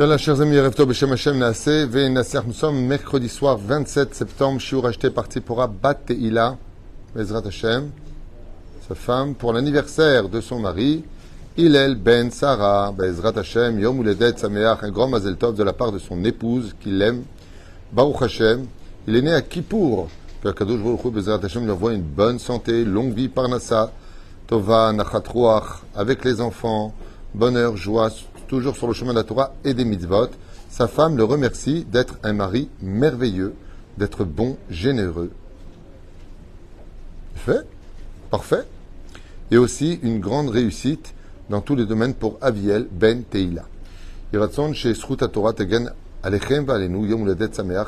Bien, chers amis, Rev Beshem Hashem Naase, Ve Nasser, nous sommes mercredi soir 27 septembre, Shiur acheté par Tzipora Bat Teila, Bezrat Hashem, sa femme, pour l'anniversaire de son mari, Hillel Ben Sarah, Bezrat Hashem, Yom Uledet Sameach, un grand Mazel Tov de la part de son épouse, qu'il aime, Baruch Hashem. Il est né à Kippour, que Kadosh Baruch Hu, Bezrat Hashem, lui envoie une bonne santé, longue vie, Parnassa, Tova, Nachat avec les enfants, bonheur, joie, toujours sur le chemin de la Torah et des mitzvot. Sa femme le remercie d'être un mari merveilleux, d'être bon, généreux. Fait, parfait. Et aussi une grande réussite dans tous les domaines pour Aviel Ben Teila. Chez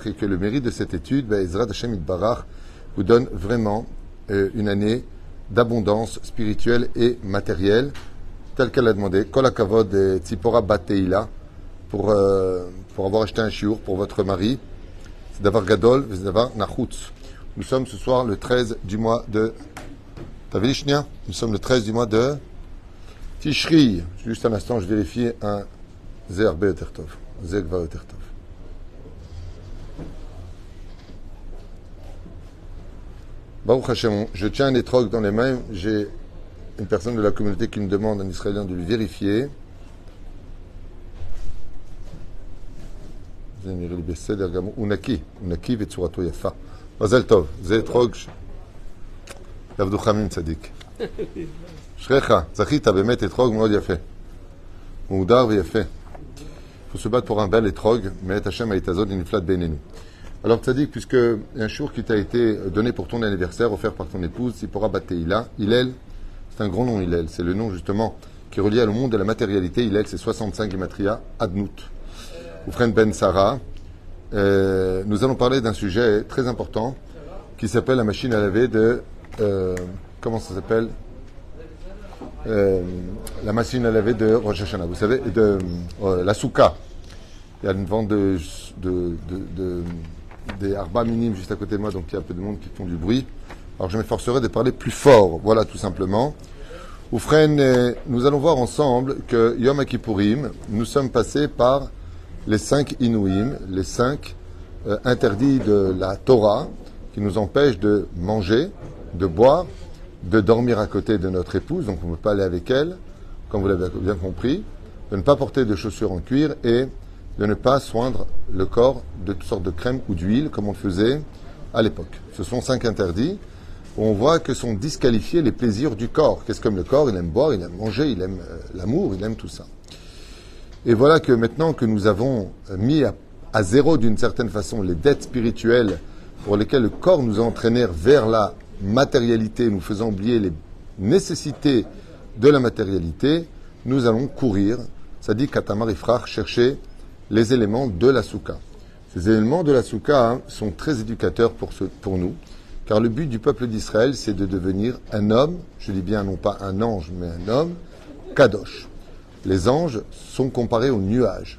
et que le mérite de cette étude, Barach, vous donne vraiment euh, une année d'abondance spirituelle et matérielle tel qu'elle a demandé. Kol Akavod et Tzipora Bateila pour, euh, pour avoir acheté un chiour pour votre mari. C'est d'avoir Gadol, c'est d'avoir Nachutz. Nous sommes ce soir le 13 du mois de. T'as vu Nous sommes le 13 du mois de Tishri. Juste un instant, je vérifie un Zerbe Otertov. Zegva Otertov. Baruch Hashem, je tiens un étrog dans les mains. J'ai une personne de la communauté qui me demande, un Israélien, de lui vérifier. Unaki, Unaki vetsurato yafa. Mazel tov, זה אתרוג יעבדו חמים צדיק. אשריך, זכית באמת אתרוג מאוד יפה. מהודר ויפה. Il faut se battre pour un bel étrog, mais Hachem a été une flatte bénénou. Alors, Tzadik, puisque un jour qui t'a été donné pour ton anniversaire, offert par ton épouse, Sipora Bateila, Hillel, c'est un grand nom, Hillel. C'est le nom, justement, qui est relié au monde de la matérialité. Hillel, c'est 65 Gematria, Adnout. Oufren Ben Sarah. Euh, nous allons parler d'un sujet très important qui s'appelle la machine à laver de. Euh, comment ça s'appelle? Euh, La machine à laver de Rosh Hashanah. Vous savez, de la souka. Il y a une vente de, des arba minimes juste à côté de moi, donc il y a un peu de monde qui font du bruit. Alors je m'efforcerai de parler plus fort, voilà tout simplement. Oufren, euh, nous allons voir ensemble que Yom Kippourim, nous sommes passés par les cinq Inouïm, les cinq euh, interdits de la Torah, qui nous empêchent de manger, de boire, de dormir à côté de notre épouse, donc on ne peut pas aller avec elle, comme vous l'avez bien compris, de ne pas porter de chaussures en cuir et de ne pas soindre le corps de toutes sortes de crèmes ou d'huile, comme on le faisait à l'époque. Ce sont cinq interdits on voit que sont disqualifiés les plaisirs du corps. Qu'est-ce comme le corps Il aime boire, il aime manger, il aime euh, l'amour, il aime tout ça. Et voilà que maintenant que nous avons mis à, zéro d'une certaine façon les dettes spirituelles pour lesquelles le corps nous a entraînés vers la matérialité, nous faisant oublier les nécessités de la matérialité, nous allons courir, ça dit Katamar Ifrach, chercher les éléments de la souka. Ces éléments de la souka hein, sont très éducateurs pour nous. Car le but du peuple d'Israël, c'est de devenir un homme, je dis bien non pas un ange, mais un homme, kadosh. Les anges sont comparés aux nuages.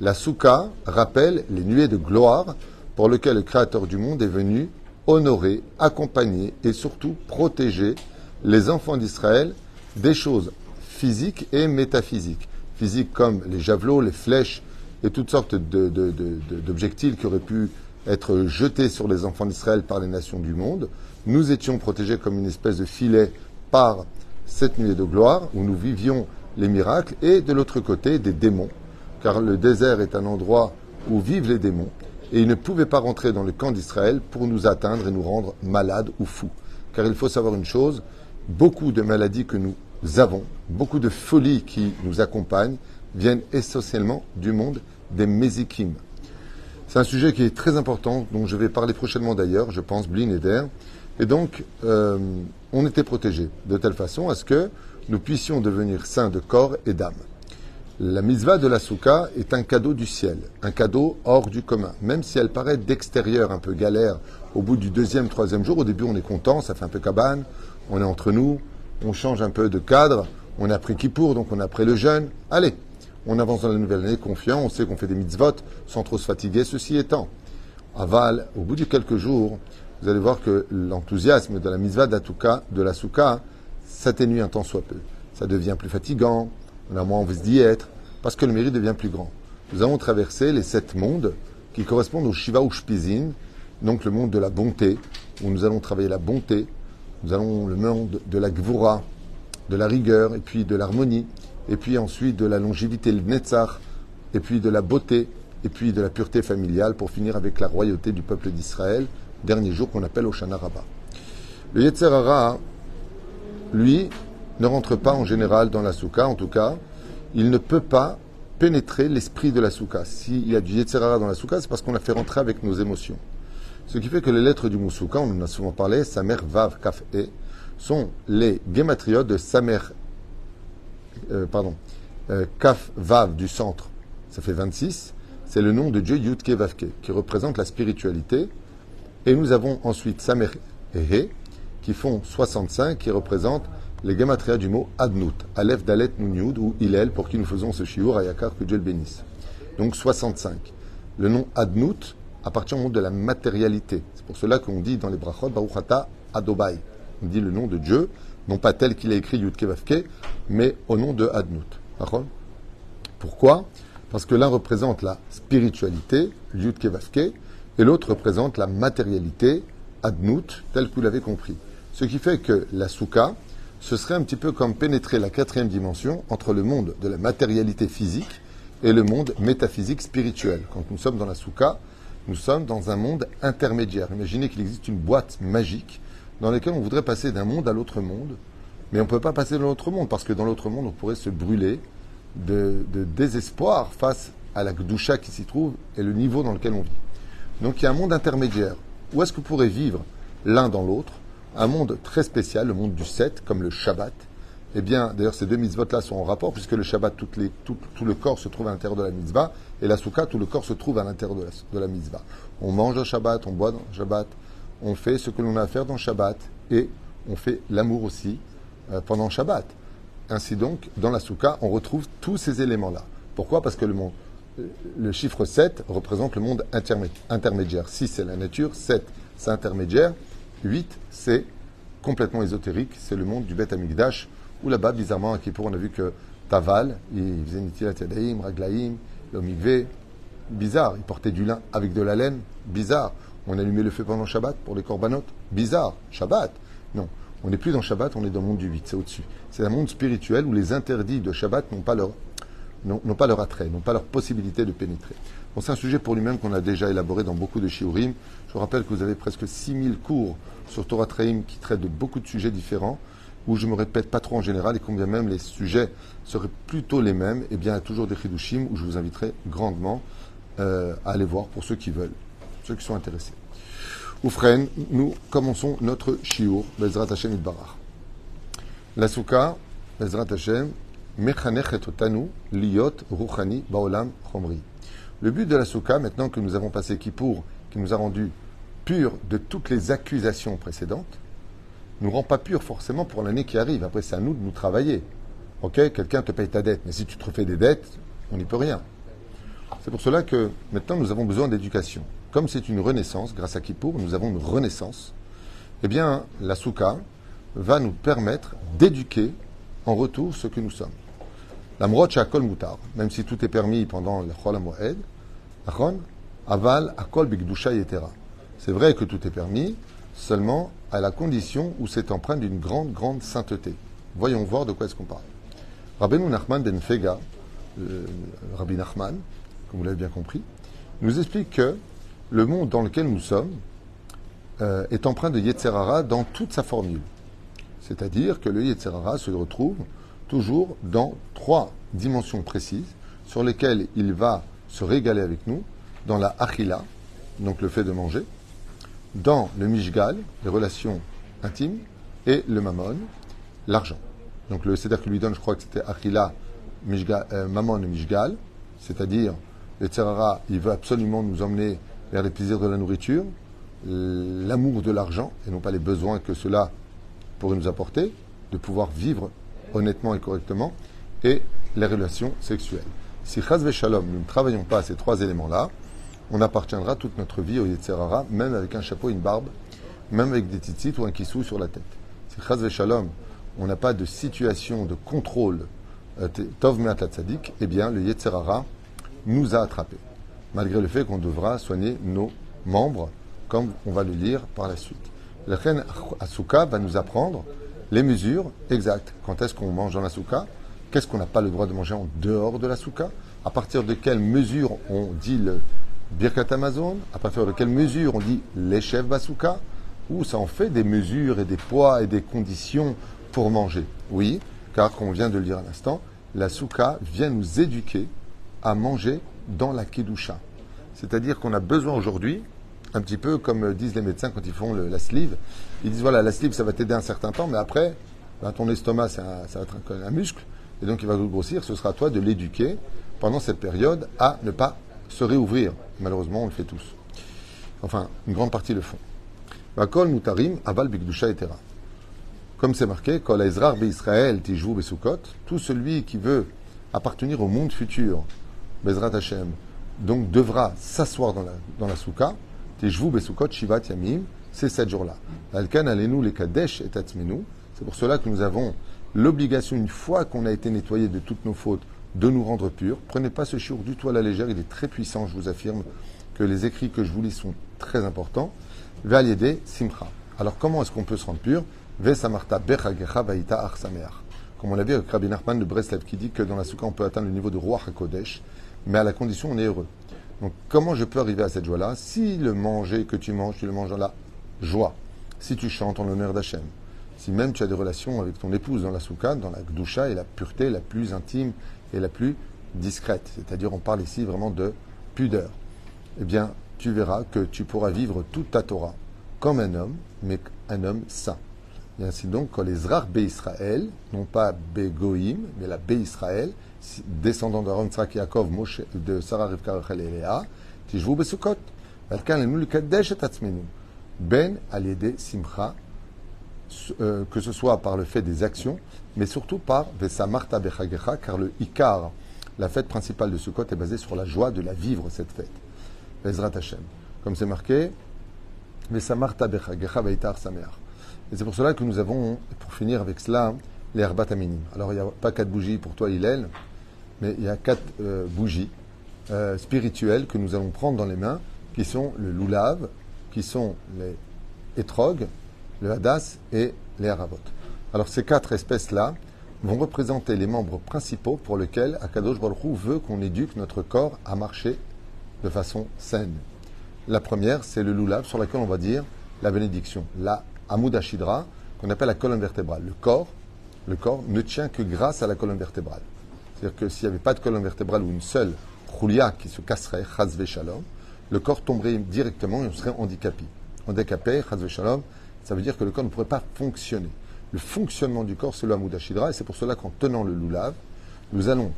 La souka rappelle les nuées de gloire pour lesquelles le Créateur du monde est venu honorer, accompagner et surtout protéger les enfants d'Israël des choses physiques et métaphysiques. Physiques comme les javelots, les flèches et toutes sortes d'objectifs qui auraient pu être jetés sur les enfants d'Israël par les nations du monde. Nous étions protégés comme une espèce de filet par cette nuée de gloire où nous vivions les miracles et de l'autre côté des démons, car le désert est un endroit où vivent les démons et ils ne pouvaient pas rentrer dans le camp d'Israël pour nous atteindre et nous rendre malades ou fous. Car il faut savoir une chose, beaucoup de maladies que nous avons, beaucoup de folies qui nous accompagnent viennent essentiellement du monde des mésikim, c'est un sujet qui est très important, dont je vais parler prochainement d'ailleurs, je pense, Blin et Der. Et donc, euh, on était protégés de telle façon à ce que nous puissions devenir saints de corps et d'âme. La mitzvah de la souka est un cadeau du ciel, un cadeau hors du commun. Même si elle paraît d'extérieur un peu galère au bout du deuxième, troisième jour, au début on est content, ça fait un peu cabane, on est entre nous, on change un peu de cadre, on a pris pour, donc on a pris le jeûne. Allez, on avance dans la nouvelle année confiant, on sait qu'on fait des mitzvot sans trop se fatiguer. Ceci étant, aval, au bout de quelques jours, vous allez voir que l'enthousiasme de la mitzvah de la souka, s'atténue un temps soit peu. Ça devient plus fatigant, on a moins envie d'y être, parce que le mérite devient plus grand. nous avons traversé les sept mondes qui correspondent au Shiva ou Shpizin, donc le monde de la bonté, où nous allons travailler la bonté, nous allons le monde de la Gvura, de la rigueur, et puis de l'harmonie, et puis ensuite de la longévité, le Netzach, et puis de la beauté, et puis de la pureté familiale, pour finir avec la royauté du peuple d'Israël, dernier jour qu'on appelle Oshana Rabbah. Le Yetzerara, lui, ne rentre pas en général dans la souka, en tout cas, il ne peut pas pénétrer l'esprit de la souka. S'il y a du Yetzerara dans la souka, c'est parce qu'on l'a fait rentrer avec nos émotions. Ce qui fait que les lettres du Moussouka, on en a souvent parlé, Samer, Vav, Kaf, E, sont les gématriotes de Samer, euh, pardon, euh, Kaf, Vav du centre, ça fait 26, c'est le nom de Dieu Yudke Vavke, qui représente la spiritualité. Et nous avons ensuite Samer et He, qui font 65, qui représentent les gamatria du mot Adnout, Aleph Dalet Nun ou Ilel, pour qui nous faisons ce shiur, Ayakar, que Dieu le bénisse. Donc 65. Le nom Adnout appartient au monde de la matérialité. C'est pour cela qu'on dit dans les brachot, Baruchata Adobai. On dit le nom de Dieu, non pas tel qu'il a écrit Yudke Vavke, mais au nom de Adnout. Pourquoi? Parce que l'un représente la spiritualité, Yudke Vavke, et l'autre représente la matérialité, Adnout, tel que vous l'avez compris. Ce qui fait que la souka, ce serait un petit peu comme pénétrer la quatrième dimension entre le monde de la matérialité physique et le monde métaphysique spirituel. Quand nous sommes dans la souka, nous sommes dans un monde intermédiaire. Imaginez qu'il existe une boîte magique dans laquelle on voudrait passer d'un monde à l'autre monde, mais on ne peut pas passer dans l'autre monde parce que dans l'autre monde, on pourrait se brûler de, désespoir face à la gdoucha qui s'y trouve et le niveau dans lequel on vit. Donc il y a un monde intermédiaire. Où est-ce que pourrez vivre l'un dans l'autre? Un monde très spécial, le monde du 7, comme le Shabbat. Eh bien, d'ailleurs, ces deux mitzvot-là sont en rapport, puisque le Shabbat, tout, le corps se trouve à l'intérieur de la mitzvah, et la Souka, tout le corps se trouve à l'intérieur de la, de la mitzvah. On mange au Shabbat, on boit le Shabbat, on fait ce que l'on a à faire dans Shabbat, et on fait l'amour aussi euh, pendant Shabbat. Ainsi donc, dans la Souka, on retrouve tous ces éléments-là. Pourquoi? Parce que le, monde, le chiffre 7 représente le monde intermédiaire. 6, c'est la nature, 7, c'est intermédiaire. 8, c'est complètement ésotérique, c'est le monde du Beth Amigdash, où là-bas, bizarrement, à Kippour, on a vu que Taval, il faisait Nitilat Yadaim, Raglaim, bizarre, il portait du lin avec de la laine, bizarre. On allumait le feu pendant Shabbat pour les corbanotes, bizarre, Shabbat. Non, on n'est plus dans Shabbat, on est dans le monde du 8, c'est au-dessus. C'est un monde spirituel où les interdits de Shabbat n'ont pas leur, attrait, n'ont pas leur possibilité de pénétrer. C'est un sujet pour lui-même qu'on a déjà élaboré dans beaucoup de shiurim. Je vous rappelle que vous avez presque 6000 cours sur Torah Traim qui traitent de beaucoup de sujets différents, où je me répète pas trop en général, et combien même les sujets seraient plutôt les mêmes, et eh bien il y a toujours des chidushim où je vous inviterai grandement euh, à aller voir pour ceux qui veulent, ceux qui sont intéressés. Oufren, nous commençons notre shiur, Bezrat Hashem Idbarach. La souka, Bezrat Hashem, Mechanechet Tanu, Liot Ruchani Baolam Chomri. Le but de la souka, maintenant que nous avons passé Kippour, qui nous a rendu pur de toutes les accusations précédentes, nous rend pas pur forcément pour l'année qui arrive. Après, c'est à nous de nous travailler. Ok, quelqu'un te paye ta dette, mais si tu te refais des dettes, on n'y peut rien. C'est pour cela que maintenant nous avons besoin d'éducation. Comme c'est une renaissance, grâce à Kippour, nous avons une renaissance, eh bien, la souka va nous permettre d'éduquer en retour ce que nous sommes. La à kol mutar, même si tout est permis pendant le chol moed, aval akol bigdusha yetera. C'est vrai que tout est permis, seulement à la condition où c'est empreint d'une grande, grande sainteté. Voyons voir de quoi est-ce qu'on parle. Rabbeinu Nachman ben Fega, euh, Rabbi Nachman, comme vous l'avez bien compris, nous explique que le monde dans lequel nous sommes euh, est empreint de Yetzerara dans toute sa formule. C'est-à-dire que le Yetzerara se retrouve toujours dans trois dimensions précises sur lesquelles il va se régaler avec nous, dans la achila, donc le fait de manger, dans le Mishgal, les relations intimes, et le Mammon, l'argent. Donc le Seder que lui donne, je crois que c'était Achila, euh, Mammon et Mishgal, c'est-à-dire le Tzerara, il veut absolument nous emmener vers les plaisirs de la nourriture, l'amour de l'argent, et non pas les besoins que cela pourrait nous apporter, de pouvoir vivre honnêtement et correctement, et les relations sexuelles. Si Chaz Shalom, nous ne travaillons pas à ces trois éléments-là, on appartiendra toute notre vie au Yetzerara, même avec un chapeau, une barbe, même avec des tzitzit ou un kissou sur la tête. Si Chaz Shalom, on n'a pas de situation de contrôle euh, Tov Meat Tzadik, eh bien, le Yetzerara nous a attrapés. Malgré le fait qu'on devra soigner nos membres, comme on va le lire par la suite. La reine Asuka va nous apprendre les mesures exactes. Quand est-ce qu'on mange dans la souka Qu'est-ce qu'on n'a pas le droit de manger en dehors de la souka À partir de quelles mesures on dit le Birkat Amazon? À partir de quelles mesures on dit l'échef Basuka Ou ça en fait des mesures et des poids et des conditions pour manger? Oui, car comme on vient de le dire à l'instant, la souka vient nous éduquer à manger dans la kedusha. C'est-à-dire qu'on a besoin aujourd'hui, un petit peu comme disent les médecins quand ils font la sleeve, ils disent voilà, la sleeve ça va t'aider un certain temps, mais après, ben, ton estomac ça va être un, muscle, et donc il va grossir, ce sera à toi de l'éduquer pendant cette période à ne pas se réouvrir. Malheureusement, on le fait tous. Enfin, une grande partie le font. Kol mutarim aval bigdusha etera. Comme c'est marqué, Kol Israël tijvu besukot, tout celui qui veut appartenir au monde futur, Bezrat Hashem, donc devra s'asseoir dans la, dans la souka, tijvu besukot c'est sept jours-là. Alkan alenu les kadesh et c'est pour cela que nous avons l'obligation, une fois qu'on a été nettoyé de toutes nos fautes, de nous rendre purs. Prenez pas ce shiur du tout à la légère, il est très puissant, je vous affirme que les écrits que je vous lis sont très importants. Valiede simcha. Alors comment est-ce qu'on peut se rendre pur? Vesamarta bechagecha vaïta Comme on l'a vu avec Rabbi Nachman de Breslev qui dit que dans la soukha on peut atteindre le niveau de roi HaKodesh, mais à la condition on est heureux. Donc comment je peux arriver à cette joie-là Si le manger que tu manges, tu le manges dans la joie. Si tu chantes en l'honneur d'Hachem. Si même tu as des relations avec ton épouse dans la soukha, dans la gdusha et la pureté la plus intime et la plus discrète. C'est-à-dire, on parle ici vraiment de pudeur. Eh bien, tu verras que tu pourras vivre toute ta Torah comme un homme, mais un homme saint. Et ainsi donc, quand les Zrar Israël, non pas Goïm, mais la Bé Israël, descendant d'Aaron Tzrak Yaakov, de Sarah Rivka Rachel et Léa, Tishvu Besukot. Ben Aliede Simcha, euh, que ce soit par le fait des actions, mais surtout par Vesamarta Bechagecha, car le Ikar, la fête principale de Sukkot, est basée sur la joie de la vivre, cette fête. Bezrat Hashem. Comme c'est marqué, Vesamarta Bechagecha Veitar Sameach. Et c'est pour cela que nous avons, pour finir avec cela, les Herbat. Alors il n'y a pas quatre bougies pour toi, Hillel, mais il y a quatre euh, bougies euh, spirituelles que nous allons prendre dans les mains, qui sont le loulav, qui sont les étrogues, le hadas et les haravot. Alors ces quatre espèces-là vont représenter les membres principaux pour lesquels Akadosh Baruch veut qu'on éduque notre corps à marcher de façon saine. La première, c'est le lulav sur laquelle on va dire la bénédiction, la Hamoud Ashidra, qu'on appelle la colonne vertébrale. Le corps, le corps ne tient que grâce à la colonne vertébrale. C'est-à-dire que s'il n'y avait pas de colonne vertébrale ou une seule roulia qui se casserait, chazve shalom, le corps tomberait directement et on serait handicapé. Handicapé, chazve shalom, ça veut dire que le corps ne pourrait pas fonctionner le fonctionnement du corps, c'est le Hamoud et c'est pour cela qu'en tenant le loulav, nous allons,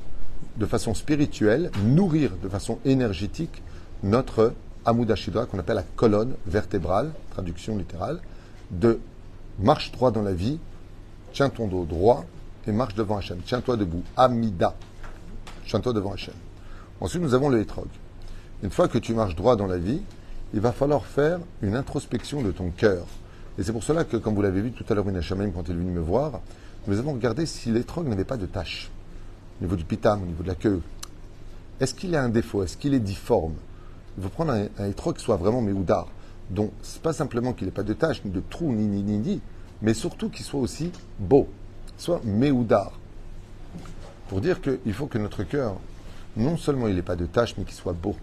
de façon spirituelle, nourrir de façon énergétique notre Hamoud qu'on appelle la colonne vertébrale, traduction littérale, de marche droit dans la vie, tiens ton dos droit et marche devant Hachem. Tiens-toi debout. Amida. Tiens-toi devant Hachem. Ensuite, nous avons le hétrog. Une fois que tu marches droit dans la vie, il va falloir faire une introspection de ton cœur. Et c'est pour cela que, comme vous l'avez vu tout à l'heure, Inachamaim, quand il est venu me voir, nous avons regardé si l'étrog n'avait pas de taches au niveau du pitam, au niveau de la queue. Est-ce qu'il a un défaut? Est-ce qu'il est difforme? Il faut prendre un, un étrog qui soit vraiment méoudard. Donc, c'est pas simplement qu'il n'ait pas de taches, ni de trous, ni ni ni ni, mais surtout qu'il soit aussi beau, soit méoudard. Pour dire qu'il faut que notre cœur, non seulement il n'ait pas de taches, mais qu'il soit beau,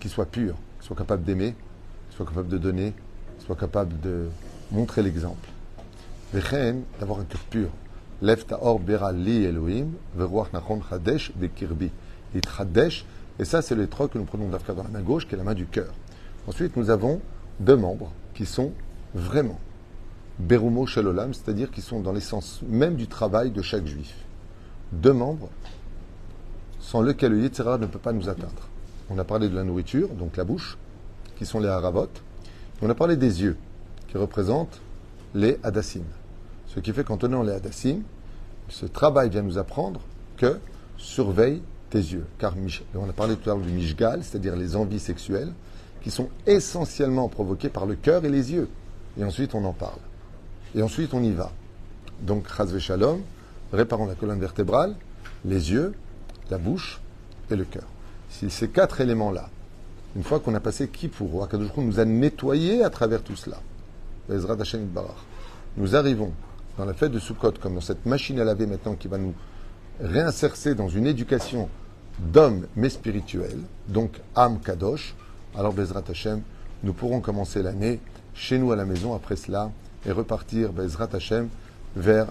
qu'il soit pur, qu'il soit capable d'aimer, qu'il soit capable de donner, soit capable de montrer l'exemple. d'avoir un cœur pur. Lève ta or bera li Elohim, veruach nachon chadesh bekirbi. Et chadesh, et ça c'est le que nous prenons d'Afka dans la main gauche, qui est la main du cœur. Ensuite, nous avons deux membres qui sont vraiment Berumo Shalolam, c'est-à-dire qui sont dans l'essence même du travail de chaque juif. Deux membres sans lesquels le Yetzirah ne peut pas nous atteindre. On a parlé de la nourriture, donc la bouche, qui sont les haravot, on a parlé des yeux, qui représentent les hadassim. Ce qui fait qu'en tenant les hadassim, ce travail vient nous apprendre que surveille tes yeux. Car on a parlé tout à l'heure du mishgal, c'est-à-dire les envies sexuelles, qui sont essentiellement provoquées par le cœur et les yeux. Et ensuite, on en parle. Et ensuite, on y va. Donc, chazve shalom, réparons la colonne vertébrale, les yeux, la bouche, et le cœur. Si ces quatre éléments-là, une fois qu'on a passé Kippour, Akadosh nous a nettoyé à travers tout cela, nous arrivons dans la fête de Sukkot, comme dans cette machine à laver maintenant qui va nous réinsercer dans une éducation d'homme mais spirituel, donc âme kadosh, alors Bezrat Hashem, nous pourrons commencer l'année chez nous à la maison après cela et repartir Bezrat Hashem vers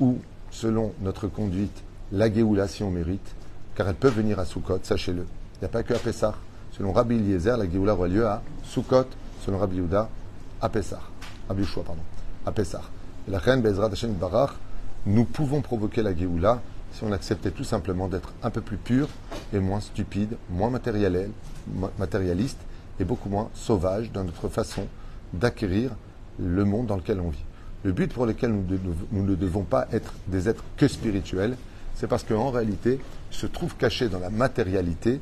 où, selon notre conduite, la Géoula, si on mérite, car elle peut venir à Sukkot, sachez-le. Il n'y a pas que à Pessah. Selon Rabbi Eliezer, la Géoula aura lieu à Sukkot, selon Rabbi Yehuda, à Pessah. Rabbi Yeshua, pardon, à Pessah. Et la reine Bezrat Hashem Barach, nous pouvons provoquer la Géoula si on acceptait tout simplement d'être un peu plus pur et moins stupide, moins matérialiste et beaucoup moins sauvage dans notre façon d'acquérir le monde dans lequel on vit. Le but pour lequel nous, ne devons pas être des êtres que spirituels, c'est parce qu'en réalité, se trouve caché dans la matérialité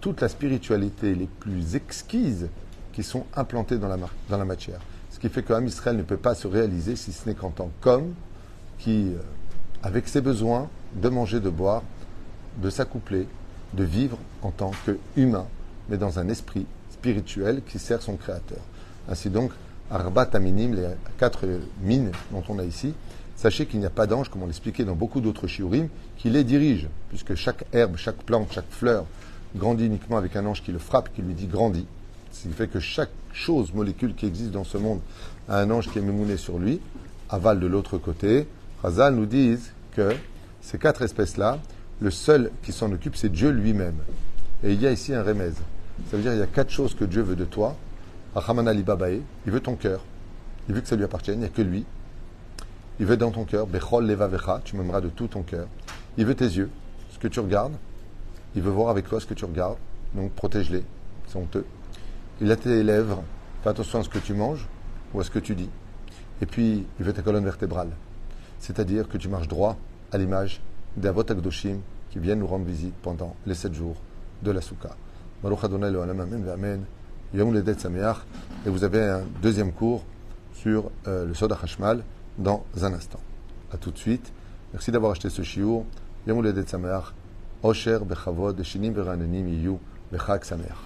toute la spiritualité les plus exquises qui sont implantées dans la, dans la matière. Ce qui fait qu'un Israël ne peut pas se réaliser si ce n'est qu'en tant qu'homme qui, euh, avec ses besoins, de manger, de boire, de s'accoupler, de vivre en tant qu'humain, mais dans un esprit spirituel qui sert son Créateur. Ainsi donc, Arbat Aminim, les quatre mines dont on a ici, sachez qu'il n'y a pas d'ange, comme on l'expliquait dans beaucoup d'autres shiurim, qui les dirige, puisque chaque herbe, chaque plante, chaque fleur grandit uniquement avec un ange qui le frappe, qui lui dit grandit. Ce qui fait que chaque chose, molécule qui existe dans ce monde a un ange qui est mémouné sur lui, avale de l'autre côté. Razal nous disent que ces quatre espèces-là, le seul qui s'en occupe, c'est Dieu lui-même. Et il y a ici un remèze. Ça veut dire qu'il y a quatre choses que Dieu veut de toi. Achaman Ali Babae, il veut ton cœur. Il veut que ça lui appartienne, il n'y a que lui. Il veut dans ton cœur, Bechol Leva Vecha, tu m'aimeras de tout ton cœur. Il veut tes yeux, ce que tu regardes. Il veut voir avec toi ce que tu regardes, donc protège-les, c'est honteux. Il a tes lèvres, fais attention à ce que tu manges ou à ce que tu dis. Et puis, il veut ta colonne vertébrale, c'est-à-dire que tu marches droit à l'image des qui viennent nous rendre visite pendant les sept jours de la Souka. Baruch Adonai Amen Yom Sameach. Et vous avez un deuxième cours sur euh, le Soda Hashmal dans un instant. A tout de suite. Merci d'avoir acheté ce shiur. Yom Sameach. Osher Bechavod Shinim Veranenim Yiyu Bechag Sameach.